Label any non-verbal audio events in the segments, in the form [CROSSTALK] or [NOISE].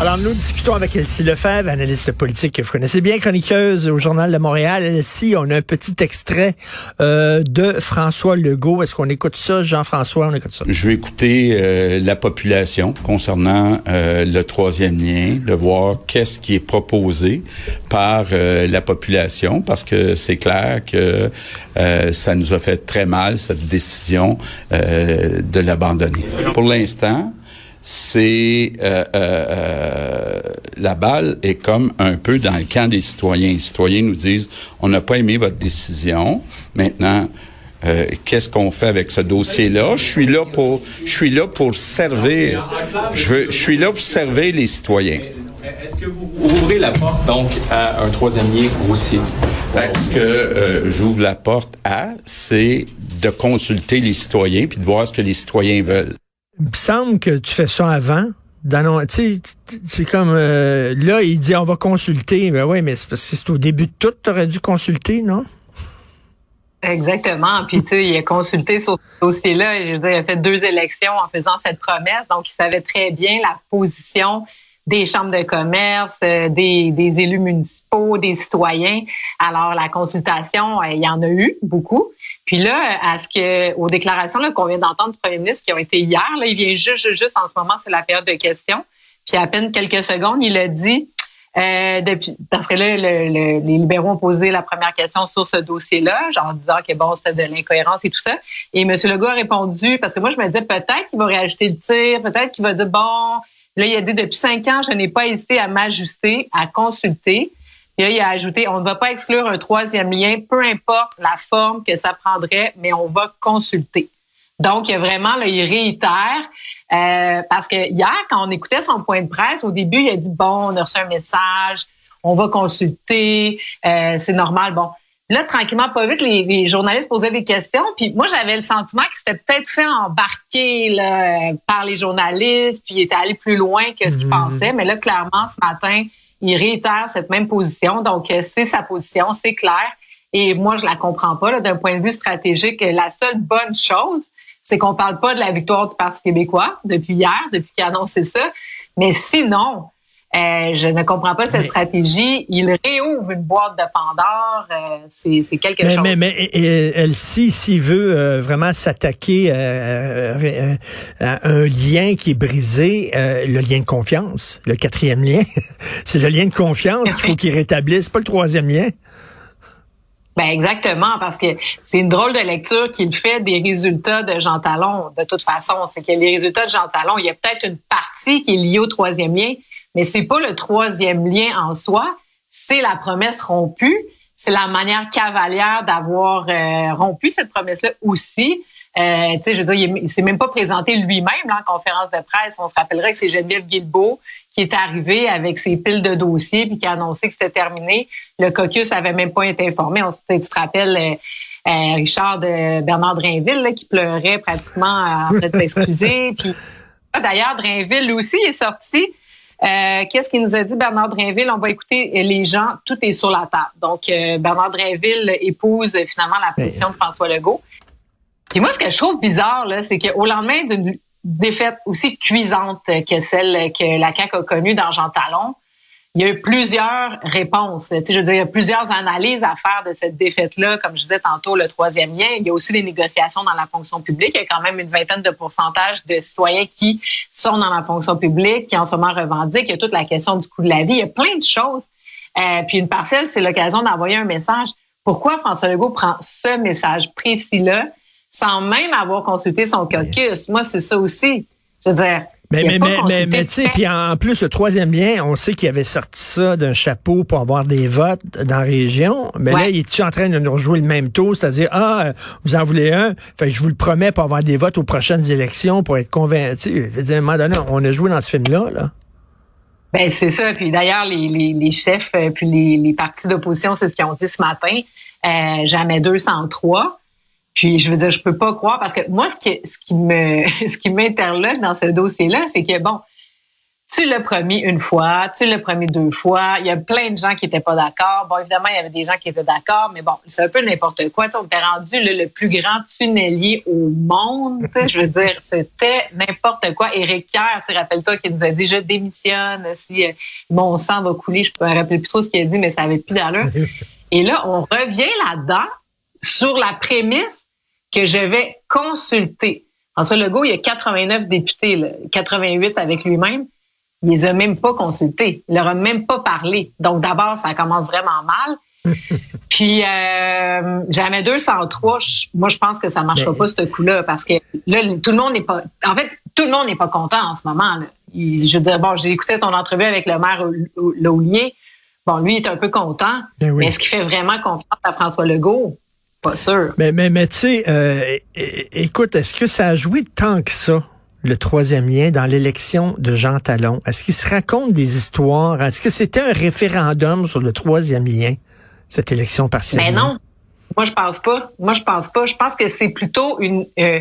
Alors, nous discutons avec Elsie Lefebvre, analyste politique que vous connaissez bien, chroniqueuse au Journal de Montréal. Elsie, on a un petit extrait euh, de François Legault. Est-ce qu'on écoute ça, Jean-François? On écoute ça. Je vais écouter euh, la population concernant euh, le troisième lien, de voir qu'est-ce qui est proposé par la population, parce que c'est clair que ça nous a fait très mal, cette décision de l'abandonner. Pour l'instant, c'est euh, euh, euh, la balle est comme un peu dans le camp des citoyens. Les citoyens nous disent on n'a pas aimé votre décision. Maintenant, qu'est-ce qu'on fait avec ce dossier-là? Je suis là pour je suis là pour servir. Je veux, je suis là pour servir les citoyens. Est-ce que vous ouvrez la porte donc à un troisième lien routier? Ben, ce que j'ouvre la porte à, c'est de consulter les citoyens puis de voir ce que les citoyens veulent. Il me semble que tu fais ça avant. C'est comme euh, là, il dit on va consulter. Ben oui, mais c'est parce que c'est au début de tout, tu aurais dû consulter, non? Exactement. Puis, tu sais, il a consulté sur ce dossier-là. Je veux dire, il a fait deux élections en faisant cette promesse. Donc, il savait très bien la position des chambres de commerce, euh, des, élus municipaux, des citoyens. Alors, la consultation, euh, il y en a eu beaucoup. Puis là, à ce que, aux déclarations qu'on vient d'entendre du premier ministre qui ont été hier, là, il vient juste, juste, en ce moment, c'est la période de questions. Puis à peine quelques secondes, il a dit, euh, depuis, parce que là, les libéraux ont posé la première question sur ce dossier-là, genre disant que bon, c'était de l'incohérence et tout ça. Et M. Legault a répondu, parce que moi, je me disais peut-être qu'il va réajuster le tir, peut-être qu'il va dire bon, là, il a dit depuis cinq ans, je n'ai pas hésité à m'ajuster, à consulter. Et là, il a ajouté, on ne va pas exclure un troisième lien, peu importe la forme que ça prendrait, mais on va consulter. Donc, il y a vraiment, là, il réitère, euh, parce que hier, quand on écoutait son point de presse, au début, il a dit, bon, on a reçu un message, on va consulter, euh, c'est normal. Bon, là, tranquillement, pas vite, les, journalistes posaient des questions, puis moi, j'avais le sentiment que c'était peut-être fait embarquer là, par les journalistes, puis il était allé plus loin que ce qu'il mmh. pensait, mais là, clairement, ce matin, il réitère cette même position. Donc, euh, c'est sa position, c'est clair. Et moi, je la comprends pas. D'un point de vue stratégique, la seule bonne chose, c'est qu'on parle pas de la victoire du Parti québécois depuis hier, depuis qu'il a annoncé ça. Mais sinon, euh, je ne comprends pas cette stratégie. Il réouvre une boîte de Pandore. Euh, c'est quelque chose. Mais, mais elle, si s'il veut euh, vraiment s'attaquer euh, à un lien qui est brisé, le lien de confiance, le quatrième lien, [LAUGHS] c'est le lien de confiance qu'il faut qu'il rétablisse, pas le troisième lien. Ben exactement, parce que c'est une drôle de lecture qu'il fait des résultats de Jean Talon. De toute façon, c'est que les résultats de Jean Talon, il y a peut-être une partie qui est liée au troisième lien, mais c'est pas le troisième lien en soi, c'est la promesse rompue, c'est la manière cavalière d'avoir euh, rompu cette promesse-là aussi. Euh, tu sais, je veux dire, il, s'est même pas présenté lui-même en conférence de presse. On se rappellerait que c'est Geneviève Guilbeault qui est arrivée avec ses piles de dossiers puis qui a annoncé que c'était terminé. Le caucus avait même pas été informé. On, tu te rappelles euh, euh, Richard de Bernard Drainville qui pleurait pratiquement en fait s'excuser. [LAUGHS] puis d'ailleurs, Drainville aussi est sorti euh, qu'est-ce qu'il nous a dit Bernard Drinville? On va écouter les gens, tout est sur la table. Donc, euh, Bernard Drinville épouse finalement la ben, position de François Legault. Et moi, ce que je trouve bizarre, là, c'est qu'au lendemain d'une défaite aussi cuisante que celle que la CAQ a connue dans Jean Talon, il y a eu plusieurs réponses. Tu sais, je veux dire, il y a plusieurs analyses à faire de cette défaite-là. Comme je disais tantôt, le troisième lien. Il y a aussi des négociations dans la fonction publique. Il y a quand même une vingtaine de pourcentages de citoyens qui sont dans la fonction publique, qui en ce moment revendiquent. Il y a toute la question du coût de la vie. Il y a plein de choses. Euh, puis une parcelle, c'est l'occasion d'envoyer un message. Pourquoi François Legault prend ce message précis-là sans même avoir consulté son caucus? Moi, c'est ça aussi. Je veux dire, mais, mais, mais, mais, tu sais, puis en plus, le troisième lien, on sait qu'il avait sorti ça d'un chapeau pour avoir des votes dans la région. Mais là, il est-tu en train de nous rejouer le même taux? C'est-à-dire, ah, vous en voulez un? Fait je vous le promets pour avoir des votes aux prochaines élections, pour être convaincu. À un moment donné, on a joué dans ce film-là, là. Ben, c'est ça. Puis d'ailleurs, les, les, les, chefs, euh, puis les, les partis d'opposition, c'est ce qu'ils ont dit ce matin. Euh, jamais 203. Puis je veux dire, je peux pas croire parce que moi, ce qui, ce qui me, [LAUGHS] ce qui m'interloque dans ce dossier-là, c'est que bon, tu l'as promis une fois, tu l'as promis deux fois. Il y a plein de gens qui étaient pas d'accord. Bon, évidemment, il y avait des gens qui étaient d'accord, mais bon, c'est un peu n'importe quoi. on t'est rendu le plus grand tunnelier au monde. Je veux dire, c'était n'importe quoi. Éric Kerr, rappelle-toi, qui nous a dit, je démissionne si euh, mon sang va couler. Je peux me rappeler plus trop ce qu'il a dit, mais ça avait plus d'allure. [LAUGHS] Et là, on revient là-dedans sur la prémisse que je vais consulter. François Legault, il y a 89 députés, là, 88 avec lui-même il les a même pas consultés. Il leur a même pas parlé. Donc d'abord, ça commence vraiment mal. [LAUGHS] Puis euh, jamais 203, moi je pense que ça marchera pas ce coup-là parce que là tout le monde n'est pas en fait tout le monde n'est pas content en ce moment. Là. je veux dire bon, j'ai écouté ton entrevue avec le maire Laulier. Bon, lui il est un peu content, ben mais est-ce qu'il fait vraiment confiance à François Legault? Pas sûr. Mais mais mais tu sais euh, écoute, est-ce que ça a joué tant que ça le troisième lien dans l'élection de Jean Talon? Est-ce qu'il se raconte des histoires? Est-ce que c'était un référendum sur le troisième lien, cette élection partielle? Mais non. Moi, je pense pas. Moi, je pense pas. Je pense que c'est plutôt une, euh,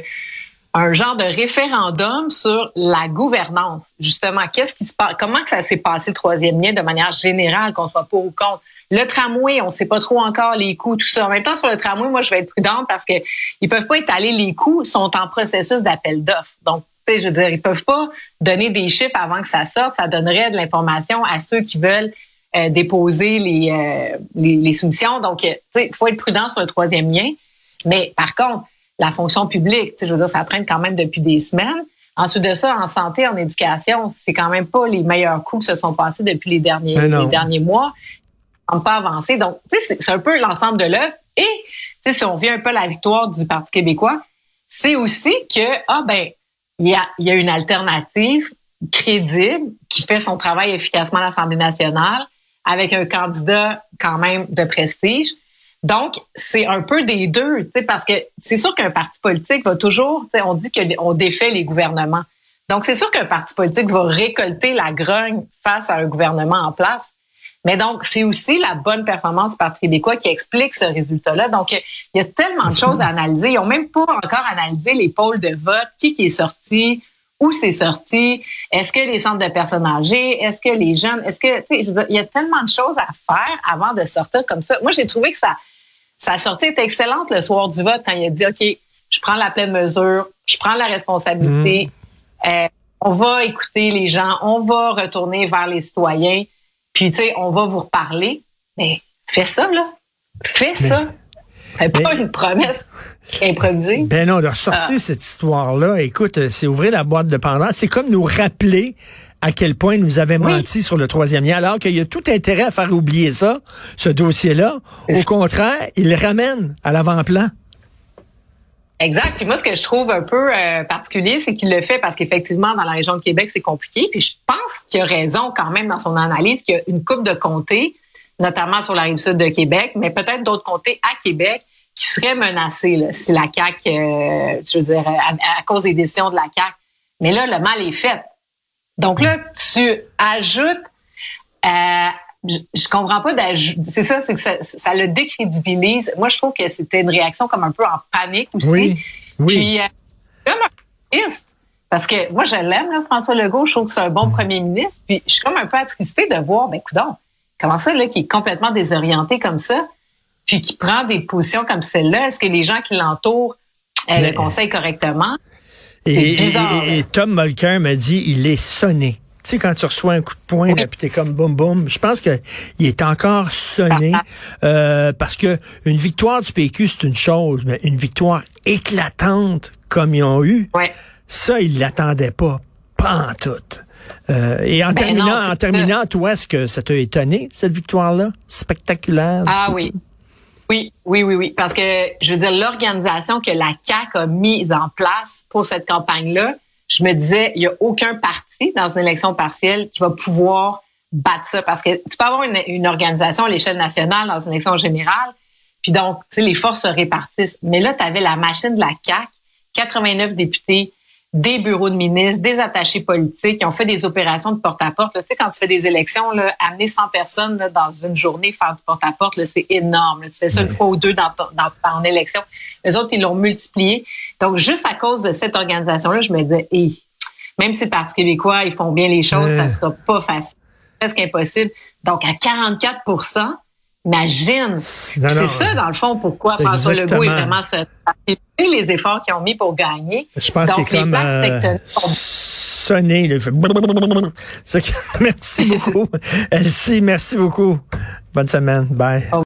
un genre de référendum sur la gouvernance. Justement, qu'est-ce qui se passe? Comment que ça s'est passé le troisième lien de manière générale, qu'on soit pas au compte? Le tramway, on ne sait pas trop encore les coûts, tout ça. En même temps, sur le tramway, moi, je vais être prudente parce que ils peuvent pas étaler les coûts, sont en processus d'appel d'offres. Donc, je veux dire, ils peuvent pas donner des chiffres avant que ça sorte. Ça donnerait de l'information à ceux qui veulent euh, déposer les, euh, les, les, soumissions. Donc, euh, il faut être prudent sur le troisième lien. Mais par contre, la fonction publique, je veux dire, ça traîne quand même depuis des semaines. Ensuite de ça, en santé, en éducation, c'est quand même pas les meilleurs coups qui se sont passés depuis les derniers, les derniers mois. Ne pas avancer. Donc, c'est un peu l'ensemble de l'œuvre. Et si on vient un peu à la victoire du Parti québécois, c'est aussi que, ah ben, il y a, y a une alternative crédible qui fait son travail efficacement à l'Assemblée nationale avec un candidat quand même de prestige. Donc, c'est un peu des deux, parce que c'est sûr qu'un parti politique va toujours, on dit qu'on défait les gouvernements. Donc, c'est sûr qu'un parti politique va récolter la grogne face à un gouvernement en place. Mais donc, c'est aussi la bonne performance du Parti québécois qui explique ce résultat-là. Donc, il y a tellement de choses à analyser. Ils n'ont même pas encore analysé les pôles de vote, qui, qui est sorti, où c'est sorti, est-ce que les centres de personnes âgées, est-ce que les jeunes, est-ce que, tu sais, il y a tellement de choses à faire avant de sortir comme ça. Moi, j'ai trouvé que ça, sa sortie était excellente le soir du vote quand il a dit, OK, je prends la pleine mesure, je prends la responsabilité, mmh. euh, on va écouter les gens, on va retourner vers les citoyens. Puis, tu sais, on va vous reparler. Mais fais ça, là. Fais ça. Fais pas une promesse improvisée. Ben non, de ressortir ah. cette histoire-là, écoute, c'est ouvrir la boîte de Pandore. C'est comme nous rappeler à quel point nous avait menti sur le troisième lien, alors qu'il y a tout intérêt à faire oublier ça, ce dossier-là. Au contraire, il ramène à l'avant-plan. Exact. Puis moi, ce que je trouve un peu euh, particulier, c'est qu'il le fait parce qu'effectivement, dans la région de Québec, c'est compliqué. Puis je pense qu'il a raison quand même dans son analyse qu'il y a une coupe de comtés, notamment sur la rive sud de Québec, mais peut-être d'autres comtés à Québec qui seraient menacés là, si la CAQ, euh, je veux dire, à, cause des décisions de la CAQ. Mais là, le mal est fait. Donc là, tu ajoutes euh, je, comprends pas c'est ça c'est que ça, ça, le décrédibilise. Moi je trouve que c'était une réaction comme un peu en panique aussi. Oui, oui. puis euh, comme un triste parce que moi je l'aime François Legault. Je trouve que c'est un bon premier ministre. Puis je suis comme un peu attristée de voir ben coudon comment ça là qui est complètement désorienté comme ça puis qui prend des positions comme celle-là. Est-ce que les gens qui l'entourent euh, le conseillent correctement? Et, bizarre, et, et Tom Mulcair m'a dit il est sonné tu sais, quand tu reçois un coup de poing, oui. puis t'es comme boum boum, je pense que il est encore sonné ah, ah. euh, parce que une victoire du PQ c'est une chose, mais une victoire éclatante comme ils ont eu, ça ils l'attendaient pas, pas en tout. Euh, et en ben terminant, non, en terminant, toi, est-ce que ça t'a étonné cette victoire-là, spectaculaire Ah oui. Oui, oui, oui, oui. Parce que, je veux dire, l'organisation que la CAQ a mise en place pour cette campagne-là, je me disais, il n'y a aucun parti dans une élection partielle qui va pouvoir battre ça parce que tu peux avoir une, organisation à l'échelle nationale dans une élection générale, puis donc, les forces se répartissent. Mais là, tu avais la machine de la CAQ, 89 députés, des bureaux de ministres, des attachés politiques qui ont fait des opérations de porte-à-porte. Tu sais, quand tu fais des élections, là, amener 100 personnes là, dans une journée faire du porte-à-porte, c'est énorme. Tu fais ça une fois ou deux dans, ton, dans, en élection. Les autres, ils l'ont multiplié. Donc, juste à cause de cette organisation-là, je me disais, hey. même si Parti québécois, ils font bien les choses, ça sera pas facile. Presque impossible. Donc, à 44 imagine. C'est ça, dans le fond, pourquoi François Legault est vraiment ce les efforts qu'ils ont mis pour gagner. Je pense que c'est comme euh, sonner. Merci beaucoup. Elsie, merci beaucoup. Bonne semaine. Bye.